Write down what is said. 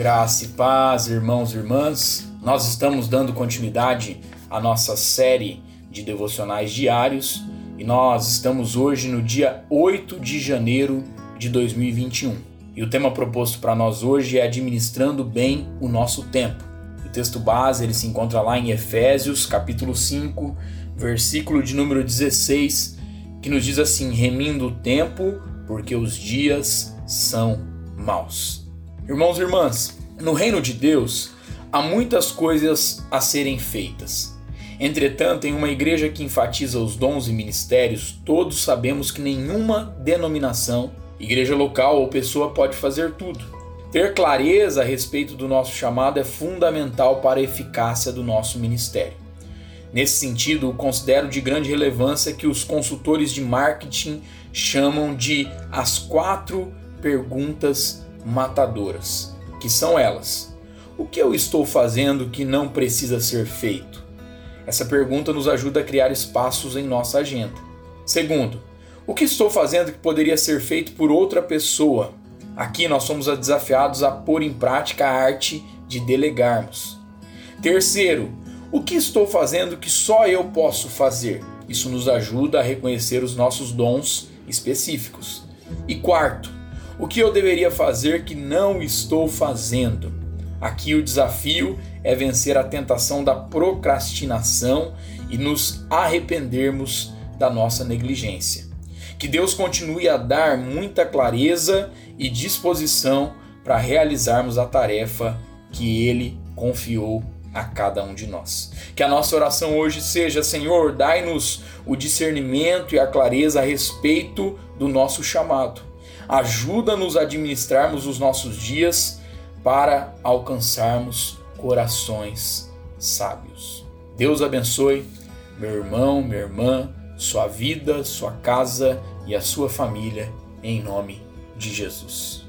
Graça e paz, irmãos e irmãs. Nós estamos dando continuidade à nossa série de devocionais diários e nós estamos hoje no dia 8 de janeiro de 2021. E o tema proposto para nós hoje é administrando bem o nosso tempo. O texto base ele se encontra lá em Efésios, capítulo 5, versículo de número 16, que nos diz assim: remindo o tempo, porque os dias são maus. Irmãos e irmãs, no reino de Deus há muitas coisas a serem feitas. Entretanto, em uma igreja que enfatiza os dons e ministérios, todos sabemos que nenhuma denominação, igreja local ou pessoa pode fazer tudo. Ter clareza a respeito do nosso chamado é fundamental para a eficácia do nosso ministério. Nesse sentido, considero de grande relevância que os consultores de marketing chamam de as quatro perguntas matadoras, que são elas: O que eu estou fazendo que não precisa ser feito? Essa pergunta nos ajuda a criar espaços em nossa agenda. Segundo, o que estou fazendo que poderia ser feito por outra pessoa? Aqui nós somos desafiados a pôr em prática a arte de delegarmos. Terceiro, o que estou fazendo que só eu posso fazer? Isso nos ajuda a reconhecer os nossos dons específicos. E quarto, o que eu deveria fazer que não estou fazendo? Aqui o desafio é vencer a tentação da procrastinação e nos arrependermos da nossa negligência. Que Deus continue a dar muita clareza e disposição para realizarmos a tarefa que Ele confiou a cada um de nós. Que a nossa oração hoje seja: Senhor, dai-nos o discernimento e a clareza a respeito do nosso chamado Ajuda-nos a administrarmos os nossos dias para alcançarmos corações sábios. Deus abençoe meu irmão, minha irmã, sua vida, sua casa e a sua família, em nome de Jesus.